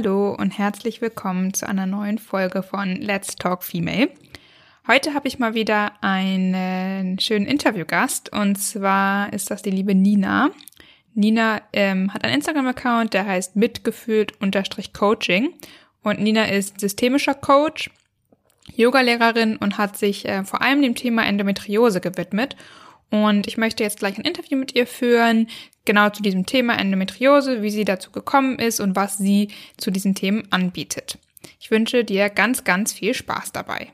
Hallo und herzlich willkommen zu einer neuen Folge von Let's Talk Female. Heute habe ich mal wieder einen schönen Interviewgast und zwar ist das die liebe Nina. Nina ähm, hat einen Instagram-Account, der heißt mitgefühlt-coaching und Nina ist systemischer Coach, Yogalehrerin und hat sich äh, vor allem dem Thema Endometriose gewidmet und ich möchte jetzt gleich ein Interview mit ihr führen, genau zu diesem Thema Endometriose, wie sie dazu gekommen ist und was sie zu diesen Themen anbietet. Ich wünsche dir ganz, ganz viel Spaß dabei.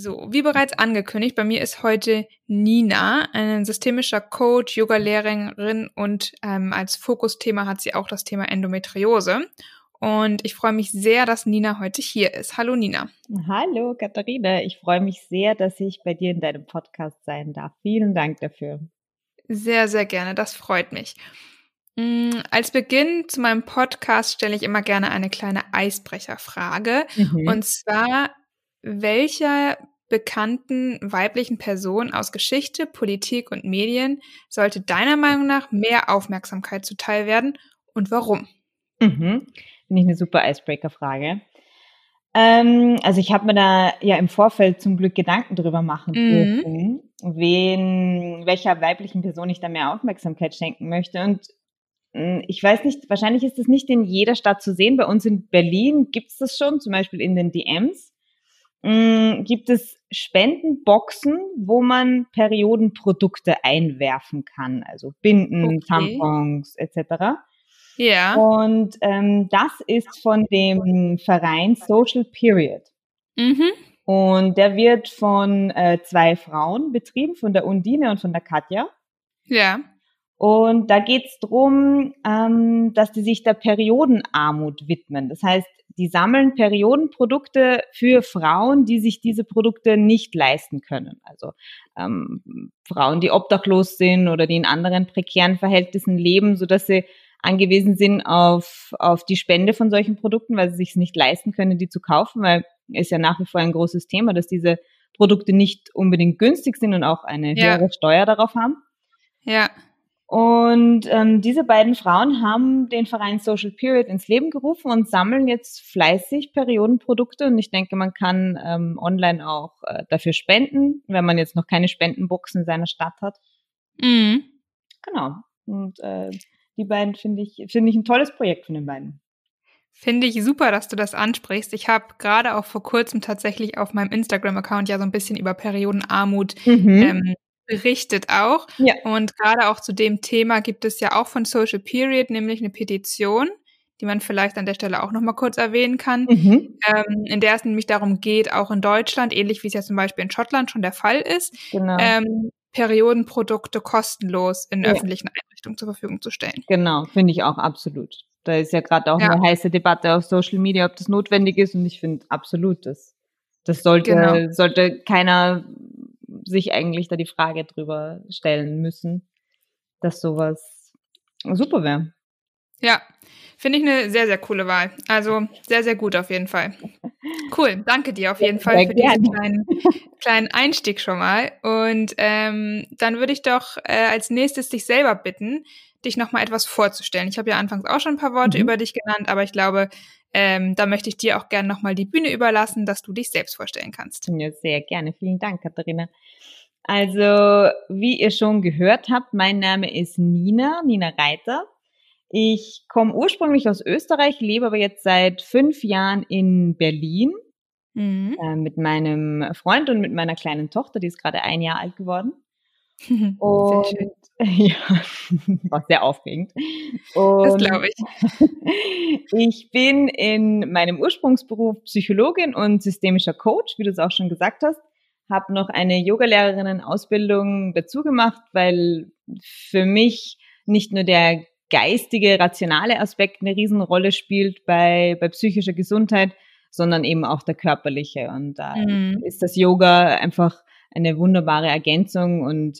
So, wie bereits angekündigt, bei mir ist heute Nina, ein systemischer Coach, Yoga-Lehrerin und ähm, als Fokusthema hat sie auch das Thema Endometriose. Und ich freue mich sehr, dass Nina heute hier ist. Hallo Nina. Hallo Katharina, ich freue mich sehr, dass ich bei dir in deinem Podcast sein darf. Vielen Dank dafür. Sehr, sehr gerne, das freut mich. Mm, als Beginn zu meinem Podcast stelle ich immer gerne eine kleine Eisbrecherfrage. Mhm. Und zwar, welcher bekannten weiblichen Person aus Geschichte, Politik und Medien sollte deiner Meinung nach mehr Aufmerksamkeit zuteil werden und warum? Mhm. Finde ich eine super Icebreaker-Frage. Ähm, also ich habe mir da ja im Vorfeld zum Glück Gedanken drüber machen mhm. dürfen, wen, welcher weiblichen Person ich da mehr Aufmerksamkeit schenken möchte. Und hm, ich weiß nicht, wahrscheinlich ist das nicht in jeder Stadt zu sehen. Bei uns in Berlin gibt es das schon, zum Beispiel in den DMs. Hm, gibt es Spendenboxen, wo man Periodenprodukte einwerfen kann, also Binden, okay. Tampons etc. Ja. Und ähm, das ist von dem Verein Social Period. Mhm. Und der wird von äh, zwei Frauen betrieben, von der Undine und von der Katja. Ja. Und da geht's drum, ähm, dass die sich der Periodenarmut widmen. Das heißt, die sammeln Periodenprodukte für Frauen, die sich diese Produkte nicht leisten können. Also ähm, Frauen, die obdachlos sind oder die in anderen prekären Verhältnissen leben, so dass sie angewiesen sind auf, auf die Spende von solchen Produkten, weil sie sich nicht leisten können, die zu kaufen, weil ist ja nach wie vor ein großes Thema, dass diese Produkte nicht unbedingt günstig sind und auch eine ja. höhere Steuer darauf haben. Ja. Und ähm, diese beiden Frauen haben den Verein Social Period ins Leben gerufen und sammeln jetzt fleißig Periodenprodukte. Und ich denke, man kann ähm, online auch äh, dafür spenden, wenn man jetzt noch keine Spendenbox in seiner Stadt hat. Mhm. Genau. Und äh, die beiden finde ich, finde ich ein tolles Projekt von den beiden. Finde ich super, dass du das ansprichst. Ich habe gerade auch vor kurzem tatsächlich auf meinem Instagram-Account ja so ein bisschen über Periodenarmut mhm. ähm, berichtet auch. Ja. Und gerade auch zu dem Thema gibt es ja auch von Social Period nämlich eine Petition, die man vielleicht an der Stelle auch nochmal kurz erwähnen kann, mhm. ähm, in der es nämlich darum geht, auch in Deutschland, ähnlich wie es ja zum Beispiel in Schottland schon der Fall ist, genau. ähm, Periodenprodukte kostenlos in ja. öffentlichen Einrichtungen zur Verfügung zu stellen. Genau, finde ich auch absolut. Da ist ja gerade auch ja. eine heiße Debatte auf Social Media, ob das notwendig ist. Und ich finde absolut, das, das sollte, genau. sollte keiner sich eigentlich da die Frage drüber stellen müssen, dass sowas super wäre. Ja, finde ich eine sehr, sehr coole Wahl. Also sehr, sehr gut auf jeden Fall. Cool, danke dir auf jeden Fall für diesen kleinen, kleinen Einstieg schon mal. Und ähm, dann würde ich doch äh, als nächstes dich selber bitten, dich nochmal etwas vorzustellen. Ich habe ja anfangs auch schon ein paar Worte mhm. über dich genannt, aber ich glaube, ähm, da möchte ich dir auch gerne nochmal die Bühne überlassen, dass du dich selbst vorstellen kannst. Ja, sehr gerne. Vielen Dank, Katharina. Also, wie ihr schon gehört habt, mein Name ist Nina, Nina Reiter. Ich komme ursprünglich aus Österreich, lebe aber jetzt seit fünf Jahren in Berlin mhm. äh, mit meinem Freund und mit meiner kleinen Tochter, die ist gerade ein Jahr alt geworden. Und, sehr schön. Ja, war sehr aufregend. Und das glaube ich. ich bin in meinem Ursprungsberuf Psychologin und systemischer Coach, wie du es auch schon gesagt hast. Habe noch eine Yogalehrerinnen-Ausbildung dazu gemacht, weil für mich nicht nur der geistige, rationale Aspekt eine Riesenrolle spielt bei, bei psychischer Gesundheit, sondern eben auch der körperliche. Und da mhm. ist das Yoga einfach eine wunderbare Ergänzung und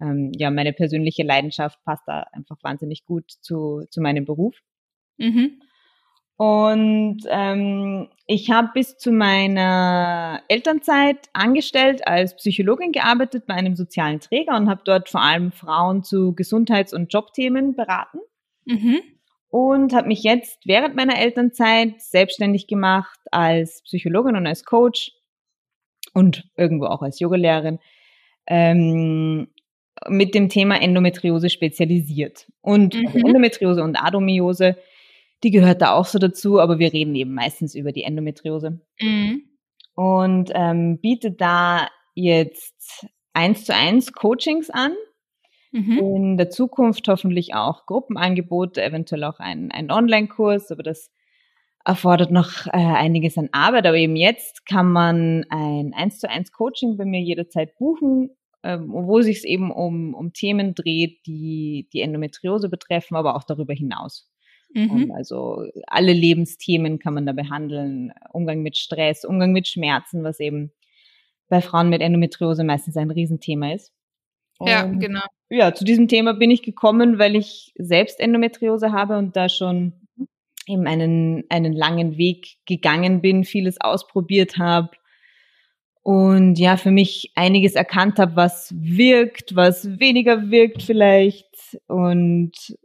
ähm, ja, meine persönliche Leidenschaft passt da einfach wahnsinnig gut zu, zu meinem Beruf. Mhm. Und ähm, ich habe bis zu meiner Elternzeit angestellt als Psychologin gearbeitet bei einem sozialen Träger und habe dort vor allem Frauen zu Gesundheits- und Jobthemen beraten. Mhm. Und habe mich jetzt während meiner Elternzeit selbstständig gemacht als Psychologin und als Coach und irgendwo auch als Yogalehrerin ähm, mit dem Thema Endometriose spezialisiert. Und mhm. Endometriose und Adomyose, die gehört da auch so dazu, aber wir reden eben meistens über die Endometriose. Mhm. Und ähm, bietet da jetzt eins zu eins Coachings an. Mhm. In der Zukunft hoffentlich auch Gruppenangebote, eventuell auch ein, ein Online-Kurs, aber das erfordert noch äh, einiges an Arbeit. Aber eben jetzt kann man ein eins zu eins Coaching bei mir jederzeit buchen ähm, wo sich es eben um, um Themen dreht, die die Endometriose betreffen, aber auch darüber hinaus. Mhm. Ähm, also alle Lebensthemen kann man da behandeln. Umgang mit Stress, Umgang mit Schmerzen, was eben bei Frauen mit Endometriose meistens ein Riesenthema ist. Und ja, genau. Ja, zu diesem Thema bin ich gekommen, weil ich selbst Endometriose habe und da schon eben einen, einen langen Weg gegangen bin, vieles ausprobiert habe, und ja, für mich einiges erkannt habe, was wirkt, was weniger wirkt vielleicht und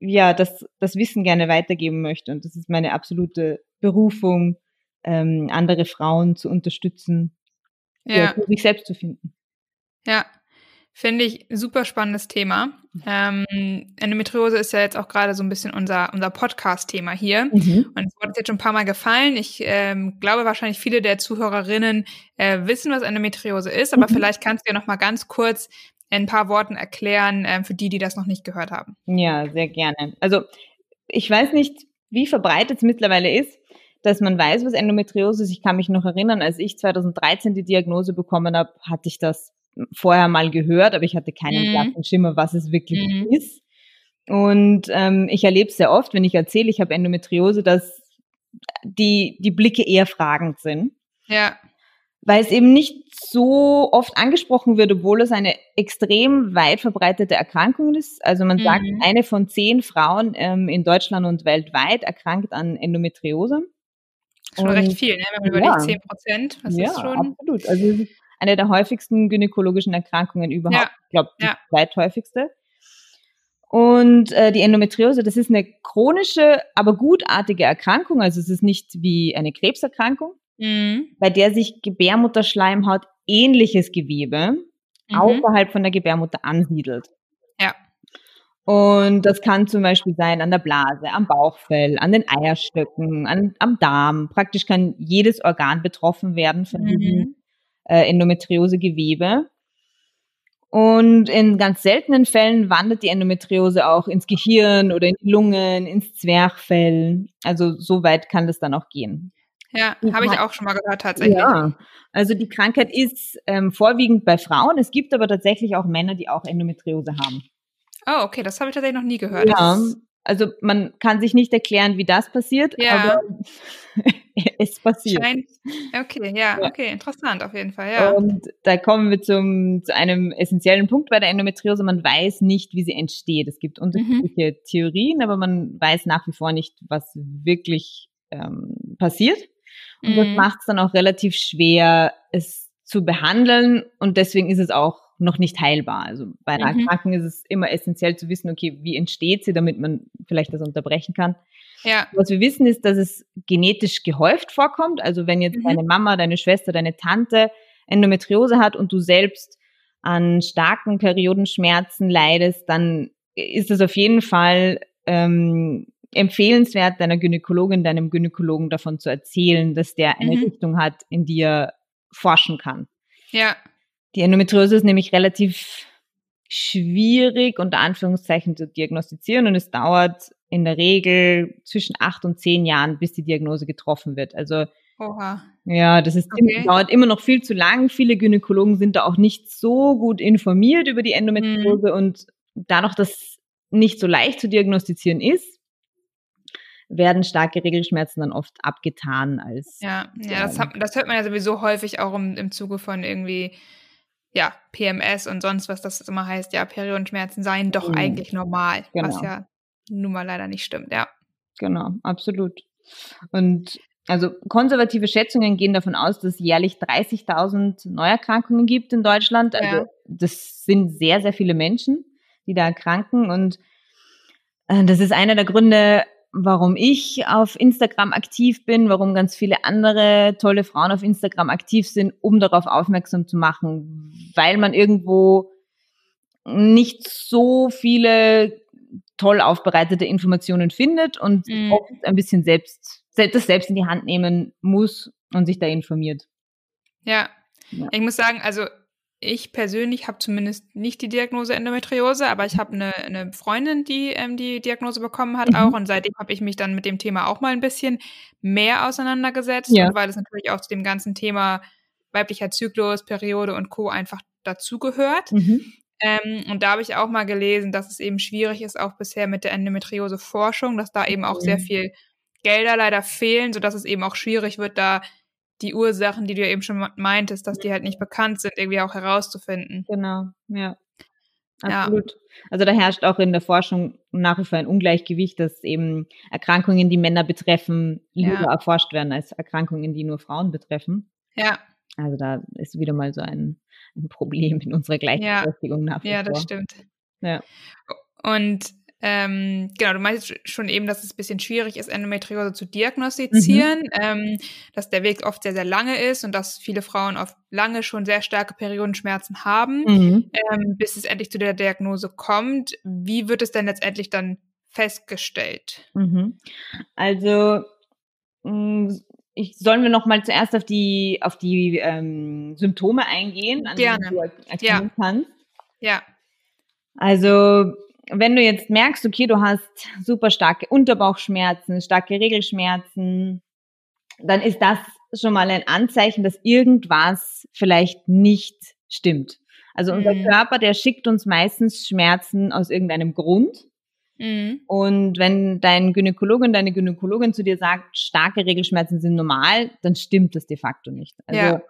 ja, das, das Wissen gerne weitergeben möchte. Und das ist meine absolute Berufung, ähm, andere Frauen zu unterstützen, ja. ja für sich selbst zu finden. Ja, Finde ich super spannendes Thema. Ähm, Endometriose ist ja jetzt auch gerade so ein bisschen unser, unser Podcast-Thema hier. Mhm. Und es wurde jetzt schon ein paar Mal gefallen. Ich ähm, glaube, wahrscheinlich viele der Zuhörerinnen äh, wissen, was Endometriose ist, aber mhm. vielleicht kannst du ja noch mal ganz kurz in ein paar Worten erklären, äh, für die, die das noch nicht gehört haben. Ja, sehr gerne. Also ich weiß nicht, wie verbreitet es mittlerweile ist, dass man weiß, was Endometriose ist. Ich kann mich noch erinnern, als ich 2013 die Diagnose bekommen habe, hatte ich das vorher mal gehört, aber ich hatte keinen mhm. Schimmer, was es wirklich mhm. ist. Und ähm, ich erlebe es sehr oft, wenn ich erzähle, ich habe Endometriose, dass die, die Blicke eher fragend sind. Ja. Weil es eben nicht so oft angesprochen wird, obwohl es eine extrem weit verbreitete Erkrankung ist. Also man mhm. sagt, eine von zehn Frauen ähm, in Deutschland und weltweit erkrankt an Endometriose. Schon und, recht viel, ne? wenn man ja. überlegt, zehn Prozent, was ja, ist schon? absolut. Also eine der häufigsten gynäkologischen Erkrankungen überhaupt. Ja. Ich glaube, die ja. zweithäufigste. Und äh, die Endometriose, das ist eine chronische, aber gutartige Erkrankung. Also es ist nicht wie eine Krebserkrankung, mhm. bei der sich Gebärmutterschleimhaut ähnliches Gewebe mhm. außerhalb von der Gebärmutter ansiedelt. Ja. Und das kann zum Beispiel sein an der Blase, am Bauchfell, an den Eierstöcken, an, am Darm. Praktisch kann jedes Organ betroffen werden von mhm. diesem äh, Endometriosegewebe. Und in ganz seltenen Fällen wandert die Endometriose auch ins Gehirn oder in die Lungen, ins Zwerchfell. Also so weit kann das dann auch gehen. Ja, habe ich auch schon mal gehört tatsächlich. Ja, also die Krankheit ist ähm, vorwiegend bei Frauen. Es gibt aber tatsächlich auch Männer, die auch Endometriose haben. Oh, okay, das habe ich tatsächlich noch nie gehört. Ja, also man kann sich nicht erklären, wie das passiert, ja. aber es passiert. Scheint, okay, ja, ja, okay, interessant auf jeden Fall, ja. Und da kommen wir zum, zu einem essentiellen Punkt bei der Endometriose. Man weiß nicht, wie sie entsteht. Es gibt unterschiedliche mhm. Theorien, aber man weiß nach wie vor nicht, was wirklich ähm, passiert. Und mhm. das macht es dann auch relativ schwer, es zu behandeln. Und deswegen ist es auch noch nicht heilbar. Also bei einer mhm. Erkrankung ist es immer essentiell zu wissen, okay, wie entsteht sie, damit man vielleicht das unterbrechen kann. Ja. Was wir wissen ist, dass es genetisch gehäuft vorkommt. Also wenn jetzt mhm. deine Mama, deine Schwester, deine Tante Endometriose hat und du selbst an starken Periodenschmerzen leidest, dann ist es auf jeden Fall ähm, empfehlenswert, deiner Gynäkologin, deinem Gynäkologen davon zu erzählen, dass der eine mhm. Richtung hat, in die er forschen kann. Ja. Die Endometriose ist nämlich relativ schwierig, unter Anführungszeichen, zu diagnostizieren und es dauert in der Regel zwischen acht und zehn Jahren, bis die Diagnose getroffen wird. Also Oha. ja, das ist Okay. dauert immer noch viel zu lang. Viele Gynäkologen sind da auch nicht so gut informiert über die Endometriose und dadurch, dass nicht so leicht zu diagnostizieren ist, werden starke Regelschmerzen dann oft abgetan als Ja, ja das, hat, das hört man ja sowieso häufig auch im, im Zuge von irgendwie, ja, PMS und sonst was das immer heißt, ja, Periodenschmerzen seien doch Mhm. eigentlich normal, was Genau. ja nun mal leider nicht stimmt, ja. Genau, absolut. Und also konservative Schätzungen gehen davon aus, dass es jährlich 30.000 Neuerkrankungen gibt in Deutschland. Also Ja. das sind sehr, sehr viele Menschen, die da erkranken. Und äh, das ist einer der Gründe, warum ich auf Instagram aktiv bin, warum ganz viele andere tolle Frauen auf Instagram aktiv sind, um darauf aufmerksam zu machen, weil man irgendwo nicht so viele toll aufbereitete Informationen findet und Mhm. oft ein bisschen selbst, se- das selbst in die Hand nehmen muss und sich da informiert. Ja. Ja. Ich muss sagen, also ich persönlich habe zumindest nicht die Diagnose Endometriose, aber ich habe eine, eine Freundin, die ähm, die Diagnose bekommen hat Mhm. auch und seitdem habe ich mich dann mit dem Thema auch mal ein bisschen mehr auseinandergesetzt Ja. weil es natürlich auch zu dem ganzen Thema weiblicher Zyklus, Periode und Co. einfach dazugehört. Mhm. Ähm, und da habe ich auch mal gelesen, dass es eben schwierig ist, auch bisher mit der Endometriose-Forschung, dass da eben auch sehr Mhm. viel Gelder leider fehlen, sodass es eben auch schwierig wird, da die Ursachen, die du ja eben schon meintest, dass die halt nicht bekannt sind, irgendwie auch herauszufinden. Genau, ja. Ja. Absolut. Also da herrscht auch in der Forschung nach wie vor ein Ungleichgewicht, dass eben Erkrankungen, die Männer betreffen, Ja. lieber erforscht werden als Erkrankungen, die nur Frauen betreffen. Ja, Also da ist wieder mal so ein, ein Problem in unserer Gleichberechtigung nach wie ja, vor. das stimmt. Ja. Und ähm, genau, du meinst schon eben, dass es ein bisschen schwierig ist, Endometriose zu diagnostizieren, ähm, dass der Weg oft sehr, sehr lange ist und dass viele Frauen oft lange schon sehr starke Periodenschmerzen haben. Mhm. ähm, bis es endlich zu der Diagnose kommt. Wie wird es denn letztendlich dann festgestellt? Mhm. Also mh, ich, sollen wir noch mal zuerst auf die auf die ähm, Symptome eingehen, an Gerne. denen du er- erkennen kannst. Ja, Also wenn du jetzt merkst, okay, du hast super starke Unterbauchschmerzen, starke Regelschmerzen, dann ist das schon mal ein Anzeichen, dass irgendwas vielleicht nicht stimmt. Also unser Mhm. Körper, der schickt uns meistens Schmerzen aus irgendeinem Grund. mhm. Und wenn dein Gynäkologin, deine Gynäkologin zu dir sagt, starke Regelschmerzen sind normal, dann stimmt das de facto nicht. Also Ja.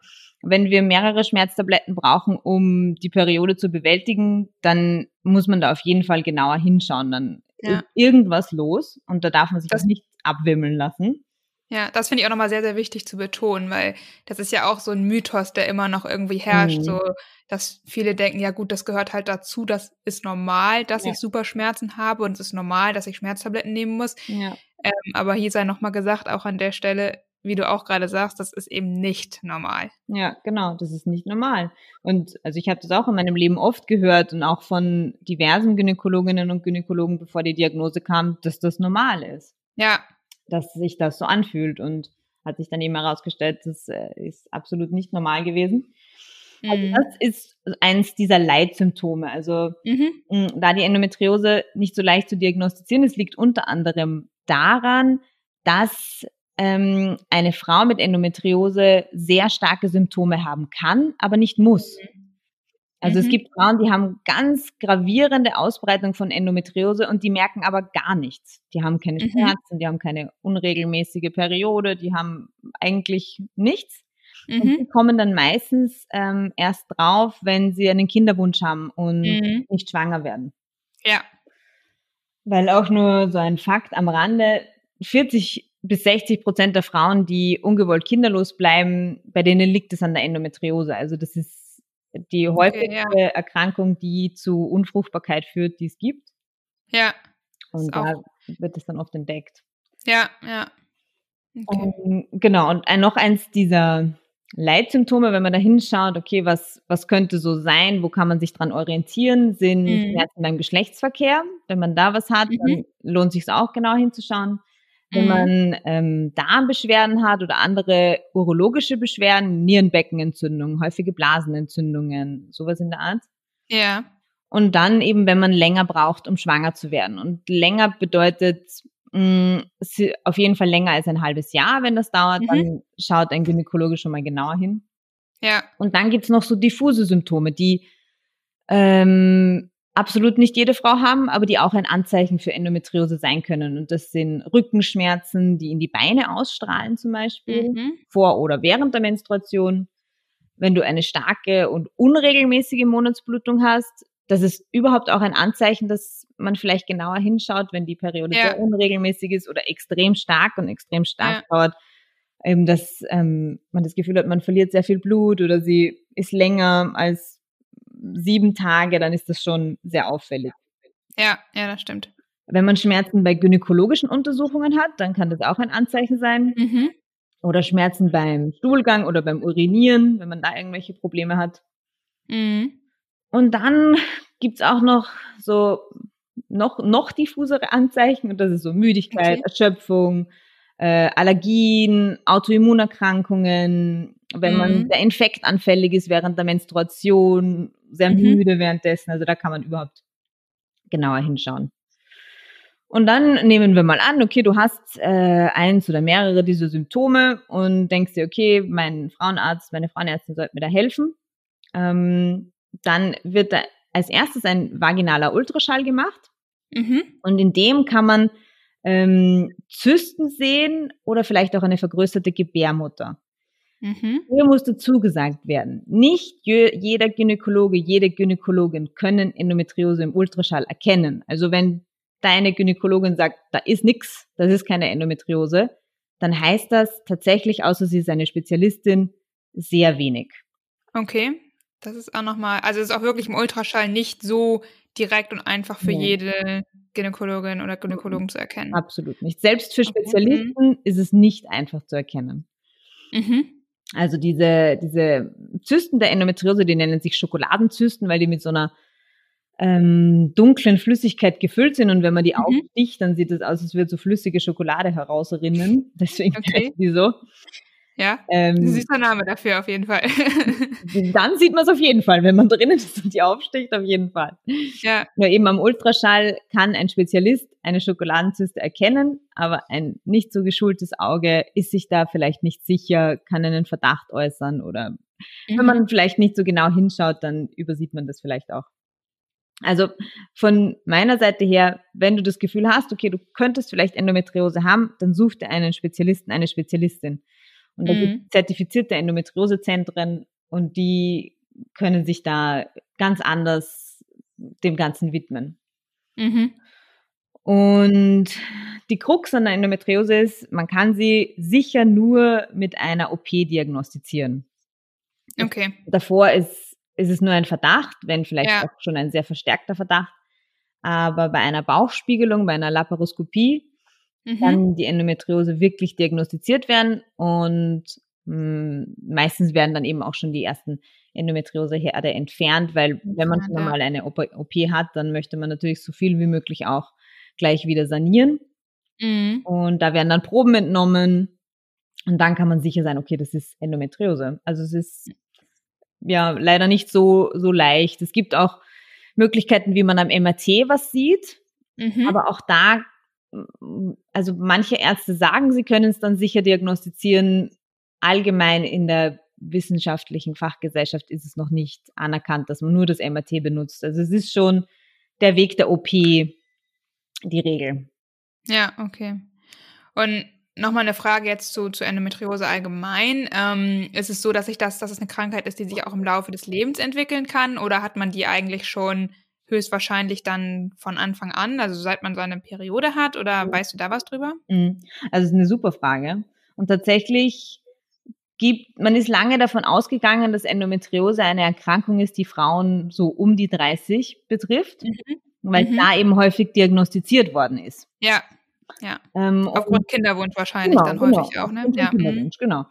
Wenn wir mehrere Schmerztabletten brauchen, um die Periode zu bewältigen, dann muss man da auf jeden Fall genauer hinschauen. Dann Ja. ist irgendwas los und da darf man sich Das- nicht abwimmeln lassen. ja, das finde ich auch nochmal sehr, sehr wichtig zu betonen, weil das ist ja auch so ein Mythos, der immer noch irgendwie herrscht, Mhm. so dass viele denken, ja gut, das gehört halt dazu, das ist normal, dass Ja. ich super Schmerzen habe und es ist normal, dass ich Schmerztabletten nehmen muss. Ja. Ähm, aber hier sei nochmal gesagt, auch an der Stelle, wie du auch gerade sagst, das ist eben nicht normal. Ja, genau, das ist nicht normal. Und also ich habe das auch in meinem Leben oft gehört und auch von diversen Gynäkologinnen und Gynäkologen, bevor die Diagnose kam, dass das normal ist. Ja, dass sich das so anfühlt und hat sich dann eben herausgestellt, das äh, ist absolut nicht normal gewesen. Also mhm. das ist eins dieser Leitsymptome. Also Mhm. mh, da die Endometriose nicht so leicht zu diagnostizieren ist, liegt unter anderem daran, dass ähm, eine Frau mit Endometriose sehr starke Symptome haben kann, aber nicht muss. Also es Mhm. gibt Frauen, die haben ganz gravierende Ausbreitung von Endometriose und die merken aber gar nichts. Die haben keine Mhm. Schmerzen, die haben keine unregelmäßige Periode, die haben eigentlich nichts. Und Mhm. die kommen dann meistens ähm, erst drauf, wenn sie einen Kinderwunsch haben und Mhm. nicht schwanger werden. Ja. Weil auch nur so ein Fakt am Rande, 40 bis 60 Prozent der Frauen, die ungewollt kinderlos bleiben, bei denen liegt es an der Endometriose. Also das ist die häufigste ja. Erkrankung, die zu Unfruchtbarkeit führt, die es gibt. Ja. Und da auch- wird es dann oft entdeckt. Ja, ja. Okay. Ähm, genau, und noch eins dieser Leitsymptome, wenn man da hinschaut, okay, was, was könnte so sein, wo kann man sich dran orientieren, sind Mhm. Schmerzen beim Geschlechtsverkehr. Wenn man da was hat, dann Mhm. lohnt sich auch genau hinzuschauen. Wenn Mhm. man ähm, Darmbeschwerden hat oder andere urologische Beschwerden, Nierenbeckenentzündungen, häufige Blasenentzündungen, sowas in der Art. Ja. Und dann eben, wenn man länger braucht, um schwanger zu werden. Und länger bedeutet mh, mm, auf jeden Fall länger als ein halbes Jahr, wenn das dauert, mhm. dann schaut ein Gynäkologe schon mal genauer hin. Ja. Und dann gibt's noch so diffuse Symptome, die ähm, absolut nicht jede Frau haben, aber die auch ein Anzeichen für Endometriose sein können. Und das sind Rückenschmerzen, die in die Beine ausstrahlen zum Beispiel, mhm. vor oder während der Menstruation. Wenn du eine starke und unregelmäßige Monatsblutung hast, das ist überhaupt auch ein Anzeichen, dass man vielleicht genauer hinschaut, wenn die Periode ja. sehr unregelmäßig ist oder extrem stark und extrem stark ja. dauert, eben, dass ähm, man das Gefühl hat, man verliert sehr viel Blut oder sie ist länger als sieben Tage, dann ist das schon sehr auffällig. Ja, ja, das stimmt. Wenn man Schmerzen bei gynäkologischen Untersuchungen hat, dann kann das auch ein Anzeichen sein. Mhm. Oder Schmerzen beim Stuhlgang oder beim Urinieren, wenn man da irgendwelche Probleme hat. Mhm. Und dann gibt's auch noch so noch, noch diffusere Anzeichen und das ist so Müdigkeit, okay. Erschöpfung, äh, Allergien, Autoimmunerkrankungen, wenn mhm. man sehr infektanfällig ist während der Menstruation, sehr mhm. müde währenddessen. Also da kann man überhaupt genauer hinschauen. Und dann nehmen wir mal an, okay, du hast äh, eins oder mehrere dieser Symptome und denkst dir, okay, mein Frauenarzt, meine Frauenärztin sollte mir da helfen. Ähm, dann wird da als erstes ein vaginaler Ultraschall gemacht. Mhm. Und in dem kann man ähm, Zysten sehen oder vielleicht auch eine vergrößerte Gebärmutter. Mhm. Hier muss dazu gesagt werden, nicht jeder Gynäkologe, jede Gynäkologin können Endometriose im Ultraschall erkennen. Also wenn deine Gynäkologin sagt, da ist nichts, das ist keine Endometriose, dann heißt das tatsächlich, außer sie ist eine Spezialistin, sehr wenig. Okay, das ist auch nochmal, also es ist auch wirklich im Ultraschall nicht so direkt und einfach für ja. jede Gynäkologin oder Gynäkologen zu erkennen. Absolut nicht. Selbst für Spezialisten okay. ist es nicht einfach zu erkennen. Mhm. Also diese, diese Zysten der Endometriose, die nennen sich Schokoladenzysten, weil die mit so einer ähm, dunklen Flüssigkeit gefüllt sind und wenn man die mhm. aufsticht, dann sieht es aus, als würde so flüssige Schokolade herausrinnen. Deswegen okay. die so. Ja, ähm, süßer Name dafür auf jeden Fall. dann sieht man es auf jeden Fall, wenn man drinnen ist und die aufsticht, auf jeden Fall. Ja. Nur eben am Ultraschall kann ein Spezialist eine Schokoladenzyste erkennen, aber ein nicht so geschultes Auge ist sich da vielleicht nicht sicher, kann einen Verdacht äußern oder mhm. wenn man vielleicht nicht so genau hinschaut, dann übersieht man das vielleicht auch. Also von meiner Seite her, wenn du das Gefühl hast, okay, du könntest vielleicht Endometriose haben, dann such dir einen Spezialisten, eine Spezialistin. Und da mhm. gibt zertifizierte Endometriosezentren und die können sich da ganz anders dem Ganzen widmen. Mhm. Und die Krux an der Endometriose ist, man kann sie sicher nur mit einer OP diagnostizieren. Okay. Davor ist, ist es nur ein Verdacht, wenn vielleicht ja. auch schon ein sehr verstärkter Verdacht. Aber bei einer Bauchspiegelung, bei einer Laparoskopie mhm. kann die Endometriose wirklich diagnostiziert werden und mh, hm, meistens werden dann eben auch schon die ersten Endometrioseherde entfernt, weil wenn man schon mal eine OP hat, dann möchte man natürlich so viel wie möglich auch gleich wieder sanieren. Mhm. Und da werden dann Proben entnommen und dann kann man sicher sein, okay, das ist Endometriose. Also es ist ja leider nicht so, so leicht. Es gibt auch Möglichkeiten, wie man am MRT was sieht. Mhm. Aber auch da also manche Ärzte sagen, sie können es dann sicher diagnostizieren. Allgemein in der wissenschaftlichen Fachgesellschaft ist es noch nicht anerkannt, dass man nur das MRT benutzt. Also es ist schon der Weg der OP die Regel. Ja, okay. Und nochmal eine Frage jetzt zu, zu Endometriose allgemein. Ähm, ist es so, dass sich das, dass es eine Krankheit ist, die sich auch im Laufe des Lebens entwickeln kann, oder hat man die eigentlich schon höchstwahrscheinlich dann von Anfang an, also seit man seine Periode hat oder mhm. weißt du da was drüber? Mhm. Also das ist eine super Frage. Und tatsächlich gibt, man ist lange davon ausgegangen, dass Endometriose eine Erkrankung ist, die Frauen so um die 30 betrifft, mhm. weil mhm. da eben häufig diagnostiziert worden ist. Ja, ja. Ähm, Aufgrund Kinderwunsch wahrscheinlich genau, dann häufig genau. auch, ne? Ja. Kinderwunsch, genau.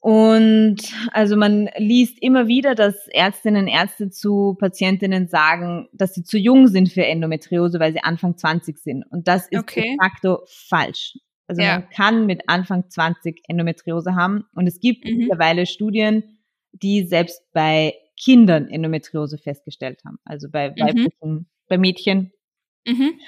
Und also man liest immer wieder, dass Ärztinnen und Ärzte zu Patientinnen sagen, dass sie zu jung sind für Endometriose, weil sie Anfang 20 sind. Und das ist okay. de facto falsch. Also ja. man kann mit Anfang 20 Endometriose haben. Und es gibt mhm. mittlerweile Studien, die selbst bei Kindern Endometriose festgestellt haben. Also bei mhm. weiblichen, mhm. bei Mädchen, mhm.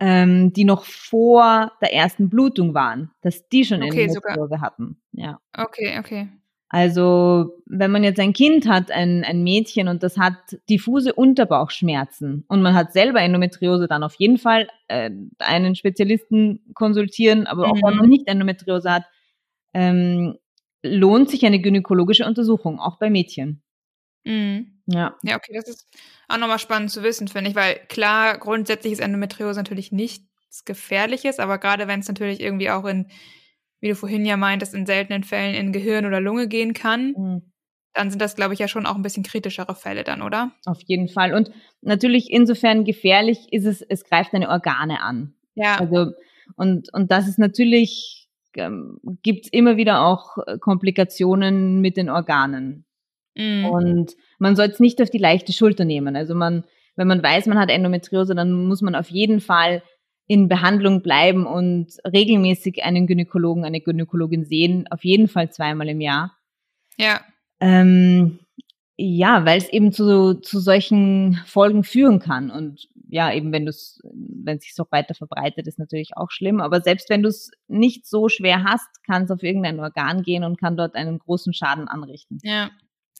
Ähm, die noch vor der ersten Blutung waren, dass die schon okay, Endometriose hatten. Ja. Okay, okay. Also wenn man jetzt ein Kind hat, ein, ein Mädchen und das hat diffuse Unterbauchschmerzen und man hat selber Endometriose, dann auf jeden Fall äh, einen Spezialisten konsultieren, aber auch wenn man mhm. nicht Endometriose hat, ähm, lohnt sich eine gynäkologische Untersuchung, auch bei Mädchen. Mhm. Ja. Ja, okay, das ist auch nochmal spannend zu wissen, finde ich, weil klar, grundsätzlich ist Endometriose natürlich nichts Gefährliches, aber gerade wenn es natürlich irgendwie auch in wie du vorhin ja meintest, in seltenen Fällen in Gehirn oder Lunge gehen kann, mhm. dann sind das, glaube ich, ja schon auch ein bisschen kritischere Fälle dann, oder? Auf jeden Fall. Und natürlich insofern gefährlich ist es, es greift deine Organe an. Ja. Also, und, und das ist natürlich, ähm, gibt es immer wieder auch äh, Komplikationen mit den Organen. Mhm. Und man soll es nicht auf die leichte Schulter nehmen. Also man, wenn man weiß, man hat Endometriose, dann muss man auf jeden Fall in Behandlung bleiben und regelmäßig einen Gynäkologen, eine Gynäkologin sehen, auf jeden Fall zweimal im Jahr. Ja. Ähm, ja, weil es eben zu, zu solchen Folgen führen kann. Und ja, eben wenn du es, wenn es sich so weiter verbreitet, ist natürlich auch schlimm. Aber selbst wenn du es nicht so schwer hast, kann es auf irgendein Organ gehen und kann dort einen großen Schaden anrichten. Ja,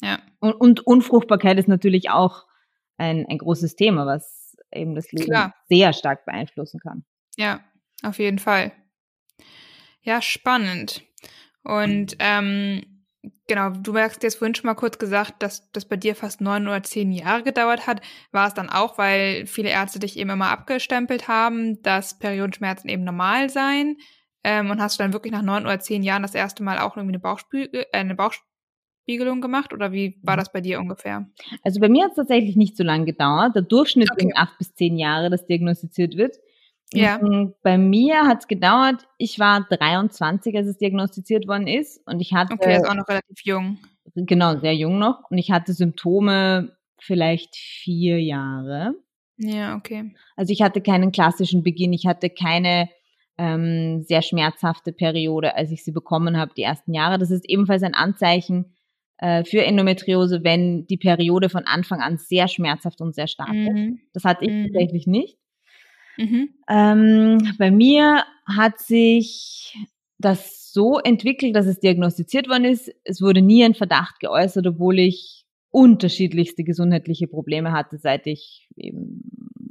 ja. Und, und Unfruchtbarkeit ist natürlich auch ein, ein großes Thema, was eben das Leben Klar. sehr stark beeinflussen kann. Ja, auf jeden Fall. Ja, spannend. Und ähm, genau, du merkst jetzt vorhin schon mal kurz gesagt, dass das bei dir fast neun oder zehn Jahre gedauert hat. War es dann auch, weil viele Ärzte dich eben immer abgestempelt haben, dass Periodenschmerzen eben normal seien? Ähm, und hast du dann wirklich nach neun oder zehn Jahren das erste Mal auch irgendwie eine, Bauchspü äh, eine Bauch Spiegelung gemacht oder wie war mhm. das bei dir ungefähr? Also bei mir hat es tatsächlich nicht so lange gedauert. Der Durchschnitt okay. sind acht bis zehn Jahre, das diagnostiziert wird. Ja. Und bei mir hat es gedauert, ich war 23, als es diagnostiziert worden ist. Und ich hatte. Okay, ist auch noch relativ jung. Genau, sehr jung noch. Und ich hatte Symptome vielleicht vier Jahre. Ja, okay. Also ich hatte keinen klassischen Beginn, ich hatte keine ähm, sehr schmerzhafte Periode, als ich sie bekommen habe, die ersten Jahre. Das ist ebenfalls ein Anzeichen, äh, für Endometriose, wenn die Periode von Anfang an sehr schmerzhaft und sehr stark mhm. ist. Das hatte ich mhm. tatsächlich nicht. Mhm. Ähm, bei mir hat sich das so entwickelt, dass es diagnostiziert worden ist. Es wurde nie ein Verdacht geäußert, obwohl ich unterschiedlichste gesundheitliche Probleme hatte, seit ich eben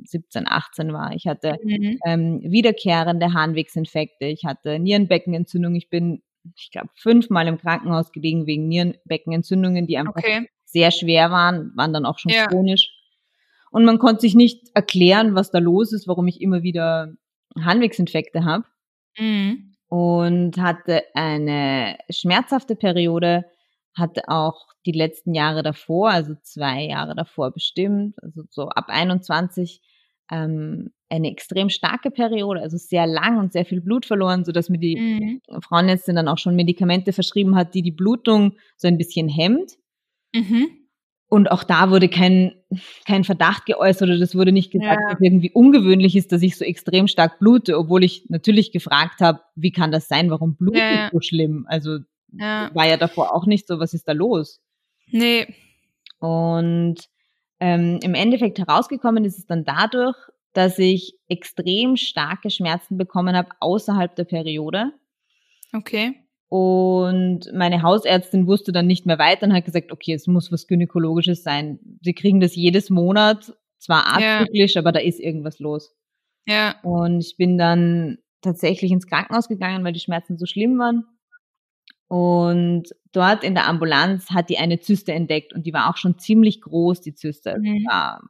17, 18 war. Ich hatte mhm. ähm, wiederkehrende Harnwegsinfekte, ich hatte Nierenbeckenentzündung, ich bin ich glaube, fünfmal im Krankenhaus gelegen wegen Nierenbeckenentzündungen, die einfach okay. sehr schwer waren, waren dann auch schon ja. chronisch. Und man konnte sich nicht erklären, was da los ist, warum ich immer wieder Harnwegsinfekte habe. Mhm. Und hatte eine schmerzhafte Periode, hatte auch die letzten Jahre davor, also zwei Jahre davor bestimmt, also so ab 21 ähm, eine extrem starke Periode, also sehr lang und sehr viel Blut verloren, so dass mir die mhm. Frauenärztin dann auch schon Medikamente verschrieben hat, die die Blutung so ein bisschen hemmt. Mhm. Und auch da wurde kein, kein Verdacht geäußert oder das wurde nicht gesagt, ja. dass irgendwie ungewöhnlich ist, dass ich so extrem stark blute, obwohl ich natürlich gefragt habe, wie kann das sein, warum blutet ja. so schlimm? Also ja. war ja davor auch nicht so, was ist da los? Nee. Und ähm, im Endeffekt herausgekommen ist es dann dadurch, dass ich extrem starke Schmerzen bekommen habe außerhalb der Periode. Okay. Und meine Hausärztin wusste dann nicht mehr weiter und hat gesagt, okay, es muss was Gynäkologisches sein. Sie kriegen das jedes Monat, zwar azyklisch, ja. aber da ist irgendwas los. Ja. Und ich bin dann tatsächlich ins Krankenhaus gegangen, weil die Schmerzen so schlimm waren. Und dort in der Ambulanz hat die eine Zyste entdeckt und die war auch schon ziemlich groß, die Zyste. Mhm. War,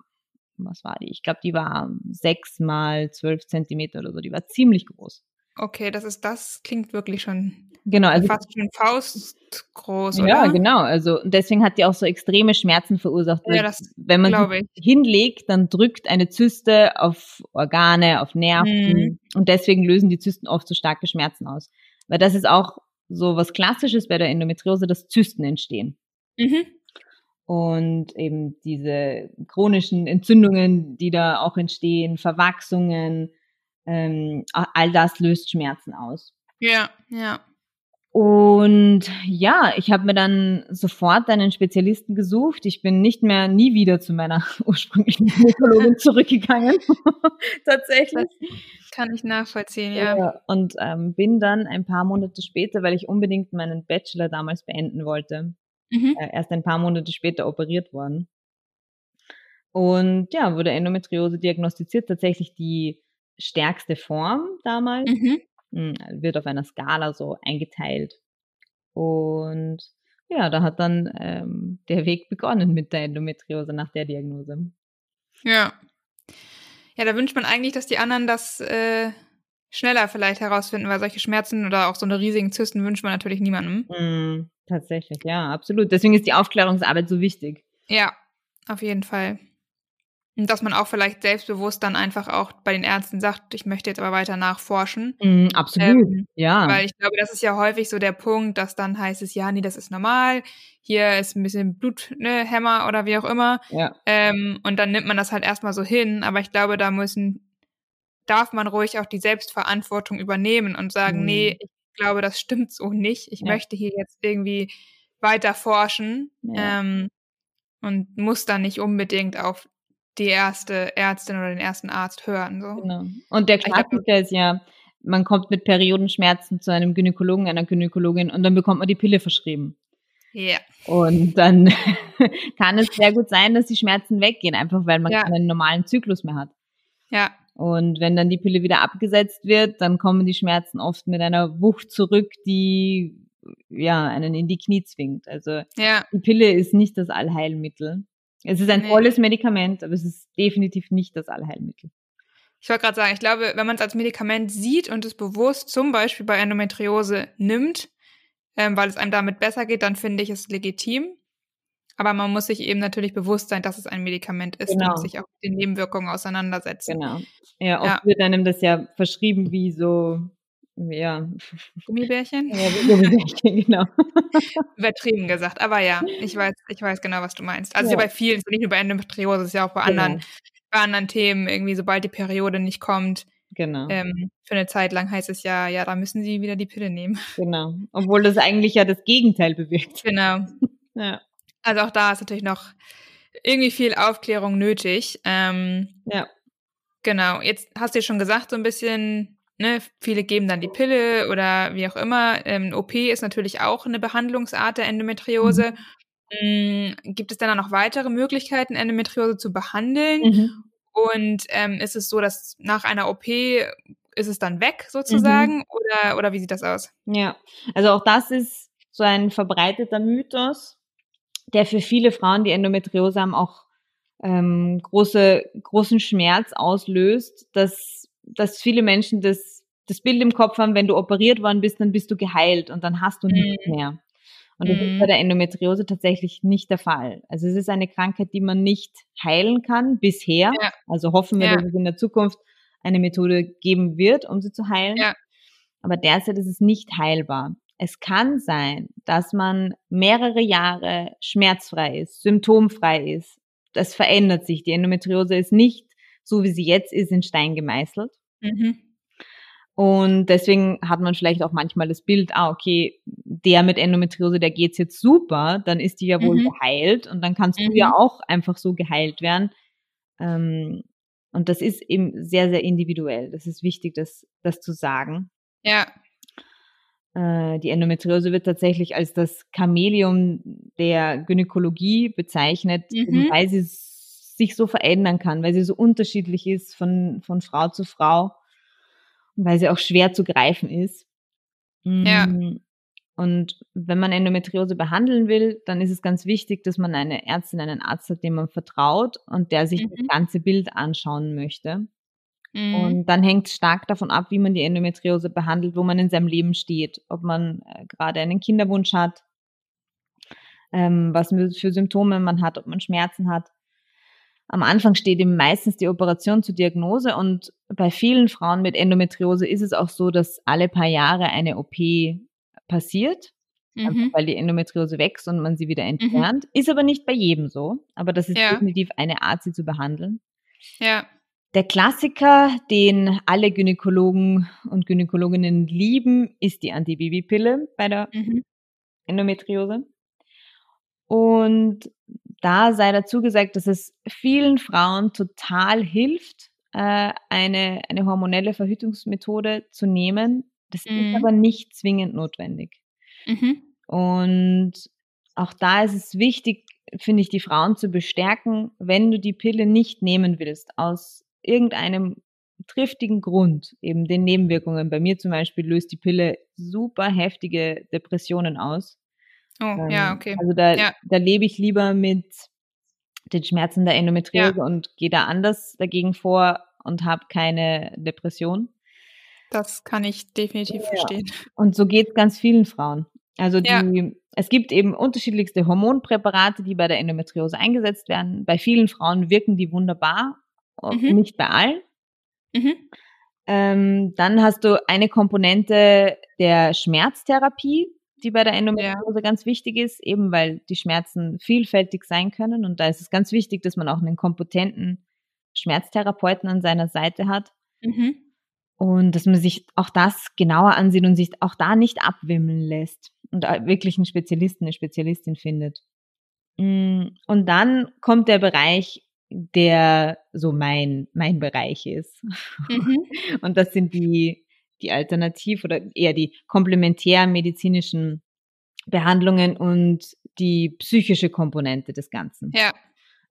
was war die? Ich glaube, die war sechs mal zwölf Zentimeter oder so. Die war ziemlich groß. Okay, das ist, das klingt wirklich schon genau, also fast schon Faust groß, oder? Ja, genau. Also deswegen hat die auch so extreme Schmerzen verursacht. Ja, das wenn man sich hinlegt, dann drückt eine Zyste auf Organe, auf Nerven mhm. und deswegen lösen die Zysten oft so starke Schmerzen aus. Weil das ist auch so was Klassisches bei der Endometriose, dass Zysten entstehen. Mhm. Und eben diese chronischen Entzündungen, die da auch entstehen, Verwachsungen, ähm, all das löst Schmerzen aus. Ja, ja. Und ja, ich habe mir dann sofort einen Spezialisten gesucht. Ich bin nicht mehr nie wieder zu meiner ursprünglichen Gynäkologin zurückgegangen. Tatsächlich. Das kann ich nachvollziehen, ja. ja und ähm, bin dann ein paar Monate später, weil ich unbedingt meinen Bachelor damals beenden wollte, mhm. äh, erst ein paar Monate später operiert worden. Und ja, wurde Endometriose diagnostiziert, tatsächlich die stärkste Form damals. Mhm. Hm, wird auf einer Skala so eingeteilt. Und ja, da hat dann ähm, der Weg begonnen mit der Endometriose nach der Diagnose. Ja. Ja, da wünscht man eigentlich, dass die anderen das äh, schneller vielleicht herausfinden, weil solche Schmerzen oder auch so eine riesigen Zysten wünscht man natürlich niemandem. Mm, tatsächlich, ja, absolut. Deswegen ist die Aufklärungsarbeit so wichtig. Ja, auf jeden Fall. Und dass man auch vielleicht selbstbewusst dann einfach auch bei den Ärzten sagt, ich möchte jetzt aber weiter nachforschen. Mm, absolut, ähm, ja. Weil ich glaube, das ist ja häufig so der Punkt, dass dann heißt es, ja, nee, das ist normal, hier ist ein bisschen Bluthämmer ne, oder wie auch immer. Ja. Ähm, und dann nimmt man das halt erstmal so hin. Aber ich glaube, da müssen, darf man ruhig auch die Selbstverantwortung übernehmen und sagen, mm. nee, ich glaube, das stimmt so nicht. Ich ja. möchte hier jetzt irgendwie weiter forschen. Ja. Ähm, und muss dann nicht unbedingt auf die erste Ärztin oder den ersten Arzt hören. So. Genau. Und der Klassiker ist ja, man kommt mit Periodenschmerzen zu einem Gynäkologen, einer Gynäkologin und dann bekommt man die Pille verschrieben. Ja. Und dann kann es sehr gut sein, dass die Schmerzen weggehen, einfach weil man ja. keinen normalen Zyklus mehr hat. Ja. Und wenn dann die Pille wieder abgesetzt wird, dann kommen die Schmerzen oft mit einer Wucht zurück, die ja einen in die Knie zwingt. Also ja. die Pille ist nicht das Allheilmittel. Es ist ein nee. tolles Medikament, aber es ist definitiv nicht das Allheilmittel. Ich wollte gerade sagen, ich glaube, wenn man es als Medikament sieht und es bewusst zum Beispiel bei Endometriose nimmt, ähm, weil es einem damit besser geht, dann finde ich es legitim. Aber man muss sich eben natürlich bewusst sein, dass es ein Medikament ist genau. und sich auch mit den Nebenwirkungen auseinandersetzen. Genau. Ja, oft ja. wird einem das ja verschrieben wie so ja. Gummibärchen? Ja, Gummibärchen, genau. Übertrieben gesagt, aber ja, ich weiß, ich weiß genau, was du meinst. Also ja. bei vielen, nicht nur bei Endometriose, ist ja auch bei genau. anderen, bei anderen Themen, irgendwie, sobald die Periode nicht kommt, Genau. Ähm, für eine Zeit lang heißt es ja, ja, da müssen sie wieder die Pille nehmen. Genau. Obwohl das eigentlich ja das Gegenteil bewirkt. Genau. ja. Also auch da ist natürlich noch irgendwie viel Aufklärung nötig. Ähm, ja. Genau. Jetzt hast du ja schon gesagt, so ein bisschen ne, viele geben dann die Pille oder wie auch immer. Ähm, OP ist natürlich auch eine Behandlungsart der Endometriose. Mhm. Mhm. Gibt es dann noch weitere Möglichkeiten, Endometriose zu behandeln? Mhm. Und ähm, ist es so, dass nach einer OP ist es dann weg sozusagen? Mhm. Oder, oder wie sieht das aus? Ja, also auch das ist so ein verbreiteter Mythos, der für viele Frauen, die Endometriose haben, auch ähm, große, großen Schmerz auslöst, dass dass viele Menschen das, das Bild im Kopf haben, wenn du operiert worden bist, dann bist du geheilt und dann hast du nichts mhm. mehr. Und das mhm. ist bei der Endometriose tatsächlich nicht der Fall. Also es ist eine Krankheit, die man nicht heilen kann bisher. Ja. Also hoffen wir, ja. dass es in der Zukunft eine Methode geben wird, um sie zu heilen. Ja. Aber derzeit ist es nicht heilbar. Es kann sein, dass man mehrere Jahre schmerzfrei ist, symptomfrei ist. Das verändert sich. Die Endometriose ist nicht so wie sie jetzt ist, in Stein gemeißelt. Mhm. Und deswegen hat man vielleicht auch manchmal das Bild, ah, okay, der mit Endometriose, der geht's jetzt super, dann ist die ja wohl mhm. geheilt und dann kannst mhm. du ja mhm. auch einfach so geheilt werden. Ähm, und das ist eben sehr, sehr individuell. Das ist wichtig, das, das zu sagen. Ja. Äh, die Endometriose wird tatsächlich als das Chamäleon der Gynäkologie bezeichnet, mhm. weil sie sich so verändern kann, weil sie so unterschiedlich ist von, von Frau zu Frau und weil sie auch schwer zu greifen ist. Ja. Mm, und wenn man Endometriose behandeln will, dann ist es ganz wichtig, dass man eine Ärztin, einen Arzt hat, dem man vertraut und der sich mhm. das ganze Bild anschauen möchte. Mhm. Und dann hängt es stark davon ab, wie man die Endometriose behandelt, wo man in seinem Leben steht. Ob man äh, gerade einen Kinderwunsch hat, ähm, was für Symptome man hat, ob man Schmerzen hat. Am Anfang steht eben meistens die Operation zur Diagnose und bei vielen Frauen mit Endometriose ist es auch so, dass alle paar Jahre eine OP passiert, mhm. weil die Endometriose wächst und man sie wieder mhm. entfernt. Mhm. Ist aber nicht bei jedem so, aber das ist ja. definitiv eine Art, sie zu behandeln. Ja. Der Klassiker, den alle Gynäkologen und Gynäkologinnen lieben, ist die Antibabypille bei der mhm. Endometriose. Und da sei dazu gesagt, dass es vielen Frauen total hilft, äh, eine, eine hormonelle Verhütungsmethode zu nehmen. Das mhm. ist aber nicht zwingend notwendig. Mhm. Und auch da ist es wichtig, finde ich, die Frauen zu bestärken, wenn du die Pille nicht nehmen willst, aus irgendeinem triftigen Grund, eben den Nebenwirkungen. Bei mir zum Beispiel löst die Pille super heftige Depressionen aus. Oh, ähm, ja, okay. Also da, ja. da lebe ich lieber mit den Schmerzen der Endometriose ja. und gehe da anders dagegen vor und habe keine Depression. Das kann ich definitiv ja. verstehen. Und so geht es ganz vielen Frauen. Also die, es gibt eben unterschiedlichste Hormonpräparate, die bei der Endometriose eingesetzt werden. Bei vielen Frauen wirken die wunderbar, mhm. nicht bei allen. Mhm. Ähm, dann hast du eine Komponente der Schmerztherapie, die bei der Endometriose ja. ganz wichtig ist, eben weil die Schmerzen vielfältig sein können. Und da ist es ganz wichtig, dass man auch einen kompetenten Schmerztherapeuten an seiner Seite hat. Mhm. Und dass man sich auch das genauer ansieht und sich auch da nicht abwimmeln lässt und wirklich einen Spezialisten, eine Spezialistin findet. Mm, und dann kommt der Bereich, der so mein, mein Bereich ist. Mhm. Und das sind die die Alternativ- oder eher die komplementärmedizinischen Behandlungen und die psychische Komponente des Ganzen. Ja.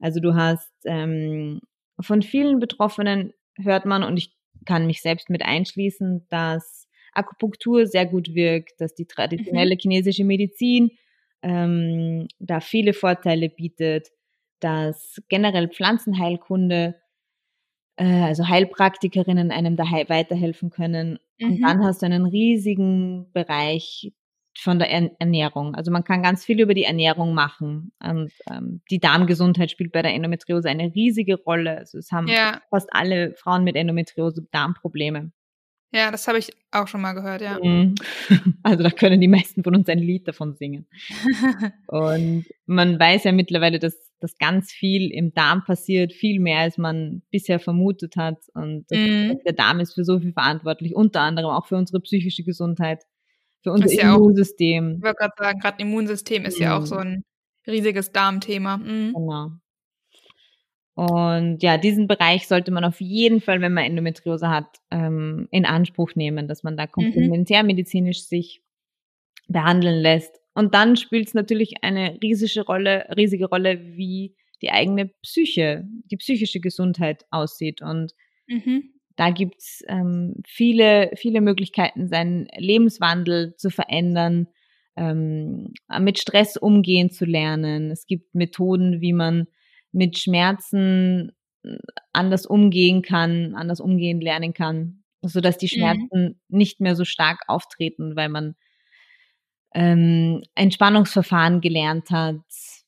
Also du hast ähm, von vielen Betroffenen hört man, und ich kann mich selbst mit einschließen, dass Akupunktur sehr gut wirkt, dass die traditionelle mhm. chinesische Medizin ähm, da viele Vorteile bietet, dass generell Pflanzenheilkunde äh, also Heilpraktikerinnen einem da weiterhelfen können. Mhm. Und dann hast du einen riesigen Bereich von der Ernährung. Also man kann ganz viel über die Ernährung machen. Und ähm, die Darmgesundheit spielt bei der Endometriose eine riesige Rolle. Also es haben ja. fast alle Frauen mit Endometriose Darmprobleme. Ja, das habe ich auch schon mal gehört, ja. Mhm. Also da können die meisten von uns ein Lied davon singen. und man weiß ja mittlerweile, dass, dass ganz viel im Darm passiert, viel mehr als man bisher vermutet hat. Und mm. der Darm ist für so viel verantwortlich, unter anderem auch für unsere psychische Gesundheit, für unser ja Immunsystem. Auch, ich wollte gerade sagen, gerade Immunsystem ist mm. ja auch mhm. so ein riesiges Darmthema. Mhm. Genau. Und ja, diesen Bereich sollte man auf jeden Fall, wenn man Endometriose hat, ähm, in Anspruch nehmen, dass man da mhm. komplementärmedizinisch sich behandeln lässt. Und dann spielt es natürlich eine riesige Rolle, riesige Rolle, wie die eigene Psyche, die psychische Gesundheit aussieht. Und mhm. da gibt's ähm, viele, viele Möglichkeiten, seinen Lebenswandel zu verändern, ähm, mit Stress umgehen zu lernen. Es gibt Methoden, wie man mit Schmerzen äh, anders umgehen kann, anders umgehen lernen kann, so dass die mhm. Schmerzen mhm. nicht mehr so stark auftreten, weil man ähm, Entspannungsverfahren gelernt hat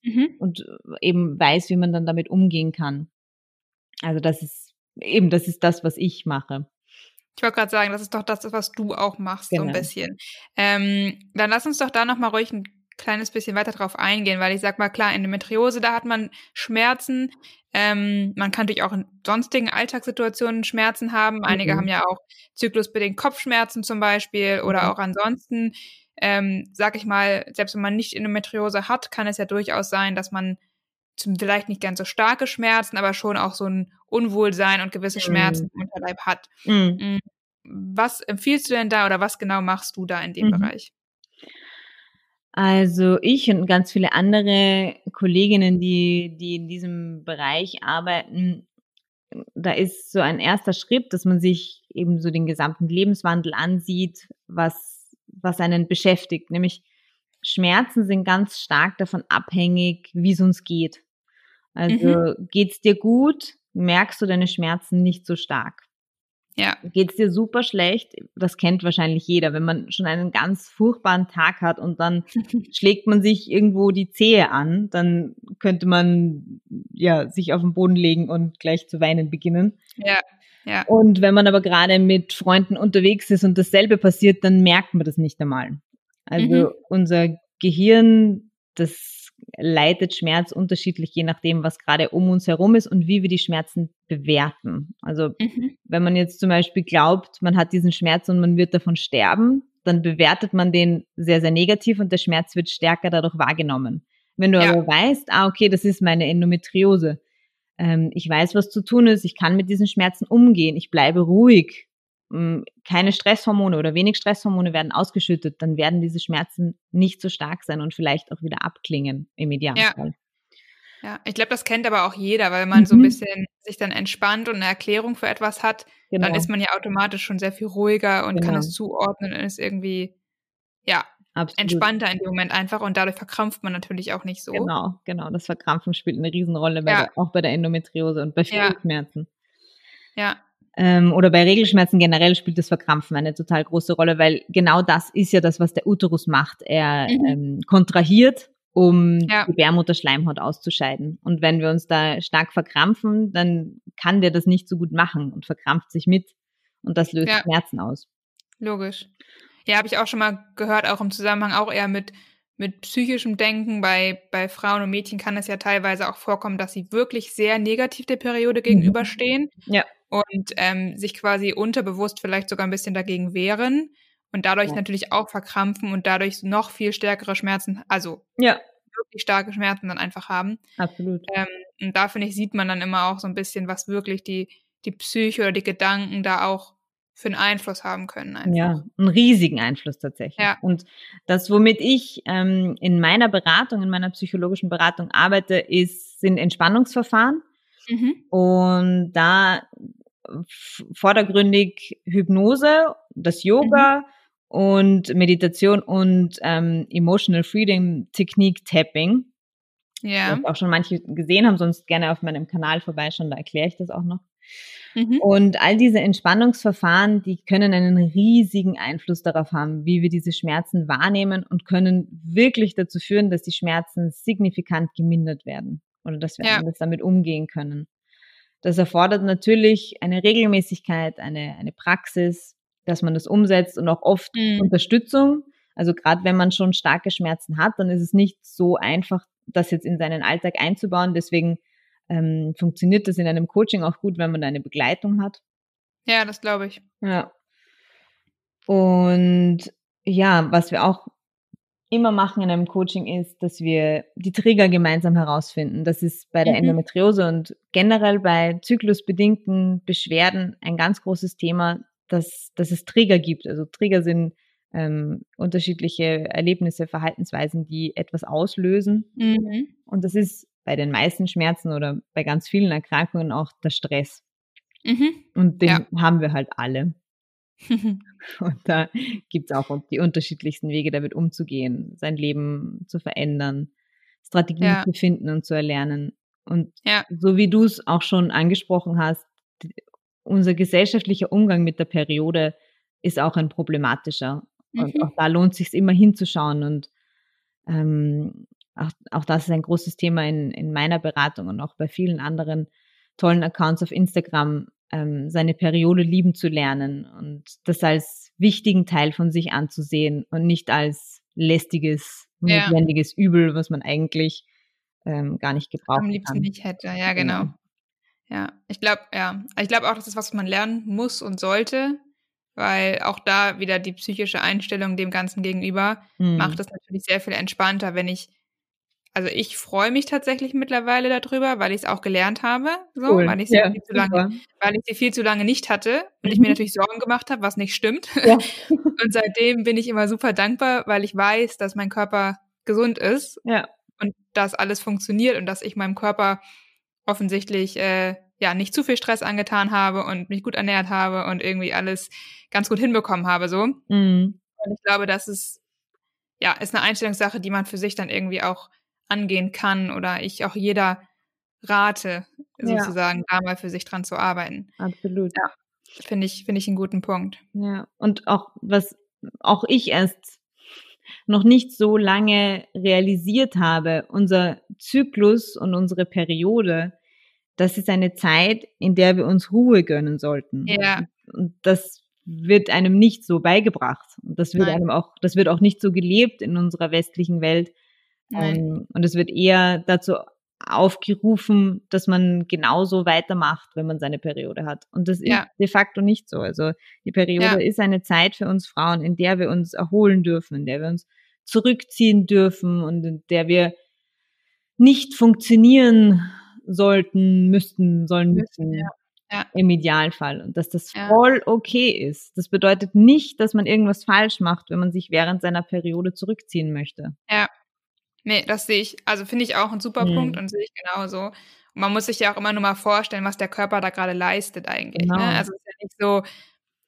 mhm. und eben weiß, wie man dann damit umgehen kann. Also das ist eben, das ist das, was ich mache. Ich wollte gerade sagen, das ist doch das, was du auch machst, genau. so ein genau. bisschen. Ähm, dann lass uns doch da nochmal ruhig ein kleines bisschen weiter drauf eingehen, weil ich sag mal, klar, Endometriose, da hat man Schmerzen. Ähm, man kann natürlich auch in sonstigen Alltagssituationen Schmerzen haben. Einige mhm. haben ja auch zyklusbedingt Kopfschmerzen zum Beispiel oder mhm. auch ansonsten, ähm, sag ich mal, selbst wenn man nicht Endometriose hat, kann es ja durchaus sein, dass man zum, vielleicht nicht ganz so starke Schmerzen, aber schon auch so ein Unwohlsein und gewisse Schmerzen mhm. im Unterleib hat. Mhm. Mm, was empfiehlst du denn da oder was genau machst du da in dem mhm. Bereich? Also ich und ganz viele andere Kolleginnen, die, die in diesem Bereich arbeiten, da ist so ein erster Schritt, dass man sich eben so den gesamten Lebenswandel ansieht, was, was einen beschäftigt. Nämlich Schmerzen sind ganz stark davon abhängig, wie es uns geht. Also mhm. geht's dir gut, merkst du deine Schmerzen nicht so stark. Ja. Geht's dir super schlecht? Das kennt wahrscheinlich jeder, wenn man schon einen ganz furchtbaren Tag hat und dann schlägt man sich irgendwo die Zehe an, dann könnte man ja sich auf den Boden legen und gleich zu weinen beginnen. Ja. Ja. Und wenn man aber gerade mit Freunden unterwegs ist und dasselbe passiert, dann merkt man das nicht einmal. Also mhm. unser Gehirn, das leitet Schmerz unterschiedlich, je nachdem, was gerade um uns herum ist und wie wir die Schmerzen bewerten. Also mhm. wenn man jetzt zum Beispiel glaubt, man hat diesen Schmerz und man wird davon sterben, dann bewertet man den sehr, sehr negativ und der Schmerz wird stärker dadurch wahrgenommen. Wenn du ja. aber weißt, ah, okay, das ist meine Endometriose, ähm, ich weiß, was zu tun ist, ich kann mit diesen Schmerzen umgehen, ich bleibe ruhig, keine Stresshormone oder wenig Stresshormone werden ausgeschüttet, dann werden diese Schmerzen nicht so stark sein und vielleicht auch wieder abklingen im Idealfall. Ja. Ja, ich glaube, das kennt aber auch jeder, weil man mhm. so ein mhm. bisschen sich dann entspannt und eine Erklärung für etwas hat, genau. dann ist man ja automatisch schon sehr viel ruhiger und genau. kann es zuordnen und ist irgendwie, ja, Absolut. entspannter in dem Moment einfach und dadurch verkrampft man natürlich auch nicht so. Genau, genau. Das Verkrampfen spielt eine Riesenrolle, bei ja. der, auch bei der Endometriose und bei vielen ja. Schmerzen. Ja, ähm, oder bei Regelschmerzen generell spielt das Verkrampfen eine total große Rolle, weil genau das ist ja das, was der Uterus macht. Er mhm. ähm, kontrahiert, um ja. die Gebärmutterschleimhaut auszuscheiden. Und wenn wir uns da stark verkrampfen, dann kann der das nicht so gut machen und verkrampft sich mit. Und das löst ja. Schmerzen aus. Logisch. Ja, habe ich auch schon mal gehört, auch im Zusammenhang auch eher mit mit psychischem Denken. Bei, bei Frauen und Mädchen kann es ja teilweise auch vorkommen, dass sie wirklich sehr negativ der Periode mhm. gegenüberstehen. Ja und ähm, sich quasi unterbewusst vielleicht sogar ein bisschen dagegen wehren und dadurch ja. natürlich auch verkrampfen und dadurch noch viel stärkere Schmerzen, also ja. wirklich starke Schmerzen dann einfach haben. Absolut. Ähm, und da finde ich, sieht man dann immer auch so ein bisschen, was wirklich die, die Psyche oder die Gedanken da auch für einen Einfluss haben können. Einfach. Ja, einen riesigen Einfluss tatsächlich. Ja. Und das, womit ich ähm, in meiner Beratung, in meiner psychologischen Beratung arbeite, ist, sind Entspannungsverfahren. Mhm. Und da vordergründig Hypnose, das Yoga mhm. und Meditation und ähm, Emotional Freedom Technique Tapping. Ja. Das auch schon manche gesehen haben, sonst gerne auf meinem Kanal vorbeischauen, da erkläre ich das auch noch. Mhm. Und all diese Entspannungsverfahren, die können einen riesigen Einfluss darauf haben, wie wir diese Schmerzen wahrnehmen und können wirklich dazu führen, dass die Schmerzen signifikant gemindert werden oder dass wir ja. anders damit umgehen können. Das erfordert natürlich eine Regelmäßigkeit, eine, eine Praxis, dass man das umsetzt und auch oft mhm. Unterstützung. Also gerade wenn man schon starke Schmerzen hat, dann ist es nicht so einfach, das jetzt in seinen Alltag einzubauen. Deswegen ähm, funktioniert das in einem Coaching auch gut, wenn man da eine Begleitung hat. Ja, das glaube ich. Ja. Und ja, was wir auch immer machen in einem Coaching ist, dass wir die Trigger gemeinsam herausfinden. Das ist bei der mhm. Endometriose und generell bei zyklusbedingten Beschwerden ein ganz großes Thema, dass, dass es Trigger gibt. Also Trigger sind ähm, unterschiedliche Erlebnisse, Verhaltensweisen, die etwas auslösen. Mhm. Und das ist bei den meisten Schmerzen oder bei ganz vielen Erkrankungen auch der Stress. Mhm. Und den ja. haben wir halt alle. Und da gibt es auch die unterschiedlichsten Wege, damit umzugehen, sein Leben zu verändern, Strategien ja. zu finden und zu erlernen. Und ja. so wie du es auch schon angesprochen hast, unser gesellschaftlicher Umgang mit der Periode ist auch ein problematischer. Mhm. Und auch da lohnt es sich immer hinzuschauen. Und ähm, auch, auch das ist ein großes Thema in, in meiner Beratung und auch bei vielen anderen tollen Accounts auf Instagram, ähm, seine Periode lieben zu lernen und das als wichtigen Teil von sich anzusehen und nicht als lästiges, notwendiges ja. Übel, was man eigentlich ähm, gar nicht gebraucht Am liebsten kann. nicht hätte, ja, genau. genau. Ja, ich glaube, ja. Ich glaube auch, das ist was, was man lernen muss und sollte, weil auch da wieder die psychische Einstellung dem Ganzen gegenüber mhm. macht es natürlich sehr viel entspannter, wenn ich also ich freue mich tatsächlich mittlerweile darüber, weil ich es auch gelernt habe, so, cool. weil ich sie ja, viel zu lange, weil ich sie viel zu lange nicht hatte und mhm. ich mir mhm. natürlich Sorgen gemacht habe, was nicht stimmt. Ja. und seitdem bin ich immer super dankbar, weil ich weiß, dass mein Körper gesund ist ja. und dass alles funktioniert und dass ich meinem Körper offensichtlich äh, ja nicht zu viel Stress angetan habe und mich gut ernährt habe und irgendwie alles ganz gut hinbekommen habe so. Mhm. Und ich glaube, das ist ja ist eine Einstellungssache, die man für sich dann irgendwie auch angehen kann oder ich auch jeder rate, sozusagen, ja. da mal für sich dran zu arbeiten. Absolut. Ja, finde ich, finde ich einen guten Punkt. Ja, und auch, was auch ich erst noch nicht so lange realisiert habe, unser Zyklus und unsere Periode, das ist eine Zeit, in der wir uns Ruhe gönnen sollten. Ja. Und das wird einem nicht so beigebracht. Und das wird Nein. einem auch, das wird auch nicht so gelebt in unserer westlichen Welt, Ähm, und es wird eher dazu aufgerufen, dass man genauso weitermacht, wenn man seine Periode hat. Und das ja. ist de facto nicht so. Also die Periode ja. ist eine Zeit für uns Frauen, in der wir uns erholen dürfen, in der wir uns zurückziehen dürfen und in der wir nicht funktionieren sollten, müssten, sollen müssen. Ja. Ja. Im Idealfall. Und dass das ja. voll okay ist. Das bedeutet nicht, dass man irgendwas falsch macht, wenn man sich während seiner Periode zurückziehen möchte. Ja. Nee, das sehe ich, also finde ich auch ein super mhm. Punkt und sehe ich genauso. Und man muss sich ja auch immer nur mal vorstellen, was der Körper da gerade leistet eigentlich. Ne? Genau. Ne? Also es ist ja nicht so,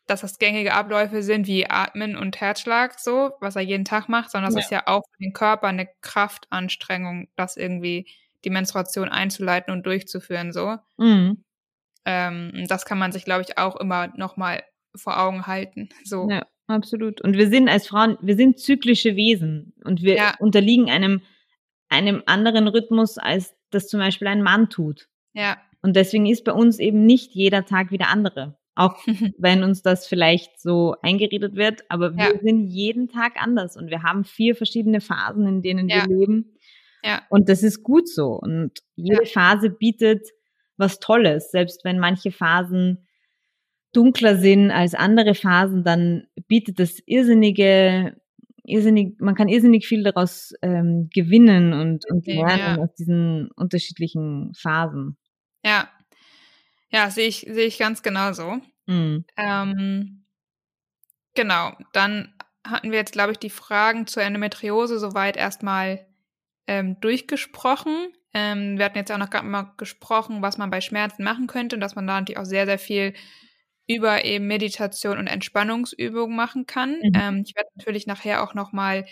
dass das gängige Abläufe sind wie Atmen und Herzschlag, so, was er jeden Tag macht, sondern es ja. ist ja auch für den Körper eine Kraftanstrengung, das irgendwie die Menstruation einzuleiten und durchzuführen, so. Mhm. Ähm, das kann man sich, glaube ich, auch immer nochmal vor Augen halten. So. Ja, absolut. Und wir sind als Frauen, wir sind zyklische Wesen und wir ja. unterliegen einem, einem anderen Rhythmus, als das zum Beispiel ein Mann tut. Ja. Und deswegen ist bei uns eben nicht jeder Tag wieder andere. Auch wenn uns das vielleicht so eingeredet wird, aber ja. wir sind jeden Tag anders und wir haben vier verschiedene Phasen, in denen ja. wir leben. Ja. Und das ist gut so. Und jede Phase bietet was Tolles. Selbst wenn manche Phasen dunkler sind als andere Phasen, dann bietet das irrsinnige, irrsinnig, man kann irrsinnig viel daraus ähm, gewinnen und, und lernen ja. aus diesen unterschiedlichen Phasen. Ja. Ja, sehe ich, sehe ich ganz genauso. Mhm. Ähm, genau. Dann hatten wir jetzt, glaube ich, die Fragen zur Endometriose soweit erstmal ähm, durchgesprochen. Ähm, wir hatten jetzt auch noch gerade mal gesprochen, was man bei Schmerzen machen könnte und dass man da natürlich auch sehr, sehr viel über eben Meditation und Entspannungsübungen machen kann. Mhm. Ähm, ich werde natürlich nachher auch noch mal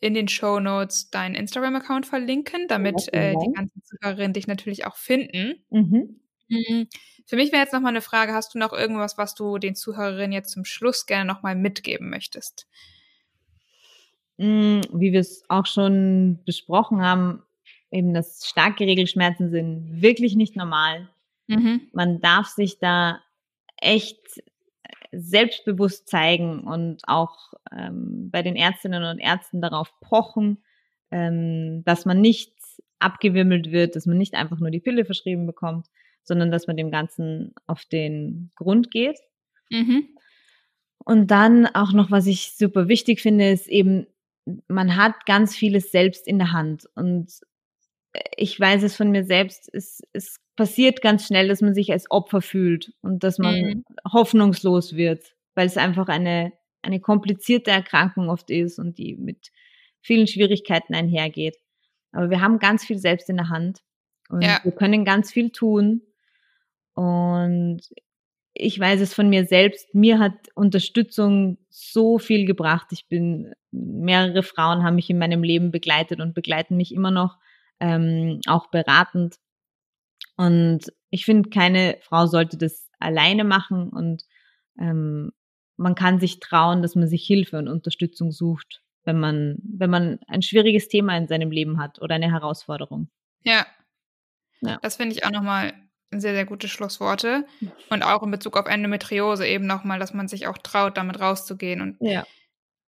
in den Show Notes deinen Instagram-Account verlinken, damit äh, die ganzen Zuhörerinnen dich natürlich auch finden. Mhm. Mhm. Für mich wäre jetzt noch mal eine Frage: Hast du noch irgendwas, was du den Zuhörerinnen jetzt zum Schluss gerne noch mal mitgeben möchtest? Mm, wie wir es auch schon besprochen haben, eben, dass starke Regelschmerzen sind wirklich nicht normal. Mhm. Man darf sich da echt selbstbewusst zeigen und auch ähm, bei den Ärztinnen und Ärzten darauf pochen, ähm, dass man nicht abgewimmelt wird, dass man nicht einfach nur die Pille verschrieben bekommt, sondern dass man dem Ganzen auf den Grund geht. Mhm. Und dann auch noch, was ich super wichtig finde, ist eben, man hat ganz vieles selbst in der Hand. Und ich weiß es von mir selbst, es, es passiert ganz schnell, dass man sich als Opfer fühlt und dass man mhm. hoffnungslos wird, weil es einfach eine, eine komplizierte Erkrankung oft ist und die mit vielen Schwierigkeiten einhergeht. Aber wir haben ganz viel selbst in der Hand und ja. wir können ganz viel tun. Und ich weiß es von mir selbst, mir hat Unterstützung so viel gebracht. Ich bin, mehrere Frauen haben mich in meinem Leben begleitet und begleiten mich immer noch ähm, auch beratend. Und ich finde, keine Frau sollte das alleine machen und ähm, man kann sich trauen, dass man sich Hilfe und Unterstützung sucht, wenn man, wenn man ein schwieriges Thema in seinem Leben hat oder eine Herausforderung. Ja. ja. Das finde ich auch nochmal sehr, sehr gute Schlussworte. Und auch in Bezug auf Endometriose eben nochmal, dass man sich auch traut, damit rauszugehen und ja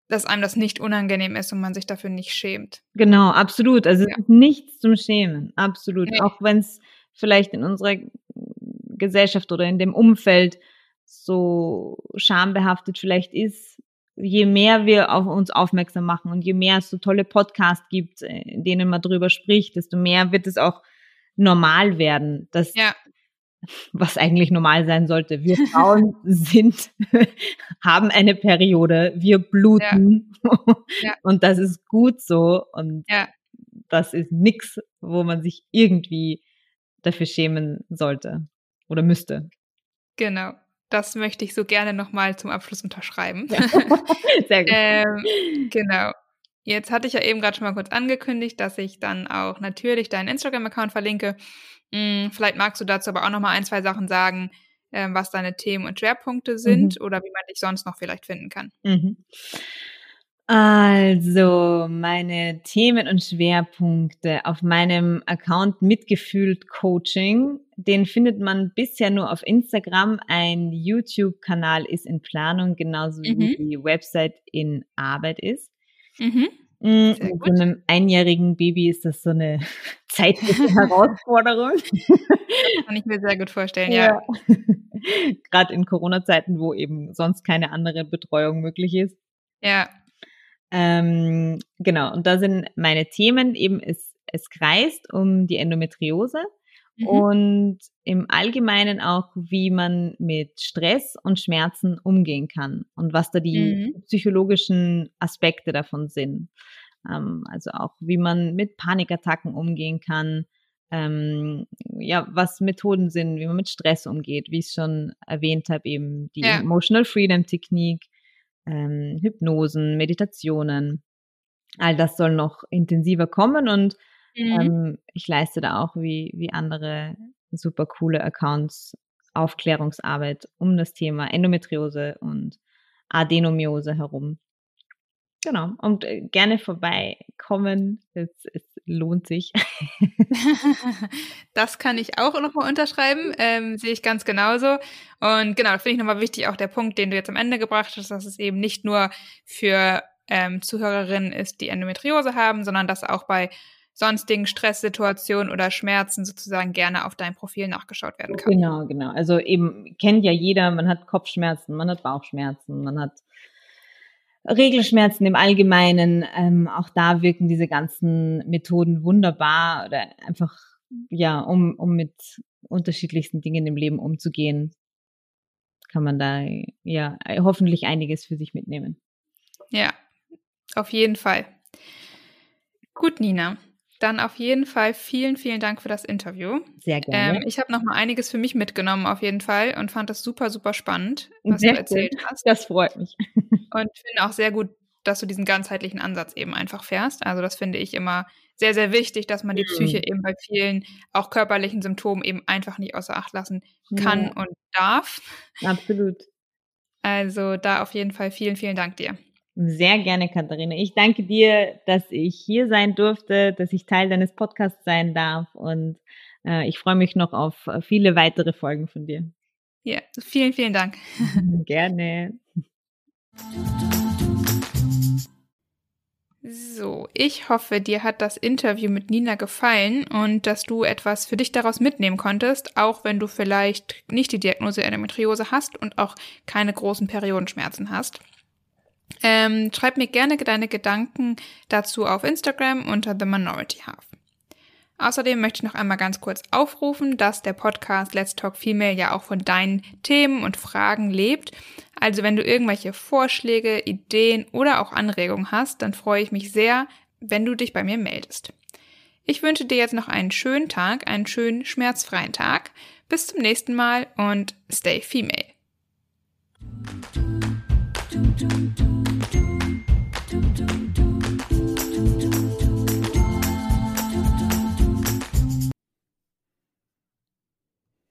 dass einem das nicht unangenehm ist und man sich dafür nicht schämt. Genau, absolut. Also ja. nichts zum Schämen, absolut. Nee. Auch wenn es vielleicht in unserer Gesellschaft oder in dem Umfeld so schambehaftet vielleicht ist, je mehr wir auf uns aufmerksam machen und je mehr es so tolle Podcasts gibt, in denen man drüber spricht, desto mehr wird es auch normal werden, dass ja was eigentlich normal sein sollte. Wir Frauen sind, haben eine Periode, wir bluten ja. Ja. und das ist gut so und ja. das ist nichts, wo man sich irgendwie dafür schämen sollte oder müsste. Genau. Das möchte ich so gerne nochmal zum Abschluss unterschreiben. Sehr gut. ähm, genau. Jetzt hatte ich ja eben gerade schon mal kurz angekündigt, dass ich dann auch natürlich deinen Instagram-Account verlinke. Hm, vielleicht magst du dazu aber auch noch mal ein, zwei Sachen sagen, äh, was deine Themen und Schwerpunkte sind mhm. oder wie man dich sonst noch vielleicht finden kann. Mhm. Also, meine Themen und Schwerpunkte auf meinem Account Mitgefühlt Coaching, den findet man bisher nur auf Instagram. Ein YouTube-Kanal ist in Planung, genauso mhm. wie die Website in Arbeit ist. Mhm. Mm, mit einem einjährigen Baby ist das so eine zeitliche Herausforderung. Kann ich mir sehr gut vorstellen, ja. ja. Gerade in Corona-Zeiten, wo eben sonst keine andere Betreuung möglich ist. Ja. Ähm, genau, und da sind meine Themen eben, es, es kreist um die Endometriose mhm. und im Allgemeinen auch, wie man mit Stress und Schmerzen umgehen kann und was da die mhm. psychologischen Aspekte davon sind. Ähm, also auch, wie man mit Panikattacken umgehen kann, ähm, ja, was Methoden sind, wie man mit Stress umgeht, wie ich schon erwähnt habe, eben die ja. Emotional Freedom Technik, ähm, Hypnosen, Meditationen. All das soll noch intensiver kommen und mhm. ähm, ich leiste da auch wie, wie andere super coole Accounts Aufklärungsarbeit um das Thema Endometriose und Adenomiose herum. Genau. Und äh, gerne vorbeikommen. Es, es lohnt sich. das kann ich auch nochmal unterschreiben. Ähm, sehe ich ganz genauso. Und genau, finde ich nochmal wichtig, auch der Punkt, den du jetzt am Ende gebracht hast, dass es eben nicht nur für ähm, Zuhörerinnen ist, die Endometriose haben, sondern dass auch bei sonstigen Stresssituationen oder Schmerzen sozusagen gerne auf dein Profil nachgeschaut werden kann. Genau, genau. Also eben kennt ja jeder, man hat Kopfschmerzen, man hat Bauchschmerzen, man hat Regelschmerzen im Allgemeinen, ähm, auch da wirken diese ganzen Methoden wunderbar oder einfach, ja, um, um mit unterschiedlichsten Dingen im Leben umzugehen, kann man da ja hoffentlich einiges für sich mitnehmen. Ja, auf jeden Fall. Gut, Nina. Dann auf jeden Fall vielen, vielen Dank für das Interview. Sehr gerne. Ähm, ich habe noch mal einiges für mich mitgenommen auf jeden Fall und fand das super, super spannend, was sehr du erzählt gut. hast. Das freut mich. Und finde auch sehr gut, dass du diesen ganzheitlichen Ansatz eben einfach fährst. Also das finde ich immer sehr, sehr wichtig, dass man die Psyche mhm. eben bei vielen auch körperlichen Symptomen eben einfach nicht außer Acht lassen kann ja. und darf. Absolut. Also da auf jeden Fall vielen, vielen Dank dir. Sehr gerne, Katharina. Ich danke dir, dass ich hier sein durfte, dass ich Teil deines Podcasts sein darf und äh, ich freue mich noch auf viele weitere Folgen von dir. Ja, vielen, vielen Dank. gerne. So, ich hoffe, dir hat das Interview mit Nina gefallen und dass du etwas für dich daraus mitnehmen konntest, auch wenn du vielleicht nicht die Diagnose Endometriose hast und auch keine großen Periodenschmerzen hast. Ähm, schreib mir gerne deine Gedanken dazu auf Instagram unter The Minority Half. Außerdem möchte ich noch einmal ganz kurz aufrufen, dass der Podcast Let's Talk Female ja auch von deinen Themen und Fragen lebt. Also wenn du irgendwelche Vorschläge, Ideen oder auch Anregungen hast, dann freue ich mich sehr, wenn du dich bei mir meldest. Ich wünsche dir jetzt noch einen schönen Tag, einen schönen schmerzfreien Tag. Bis zum nächsten Mal und stay female.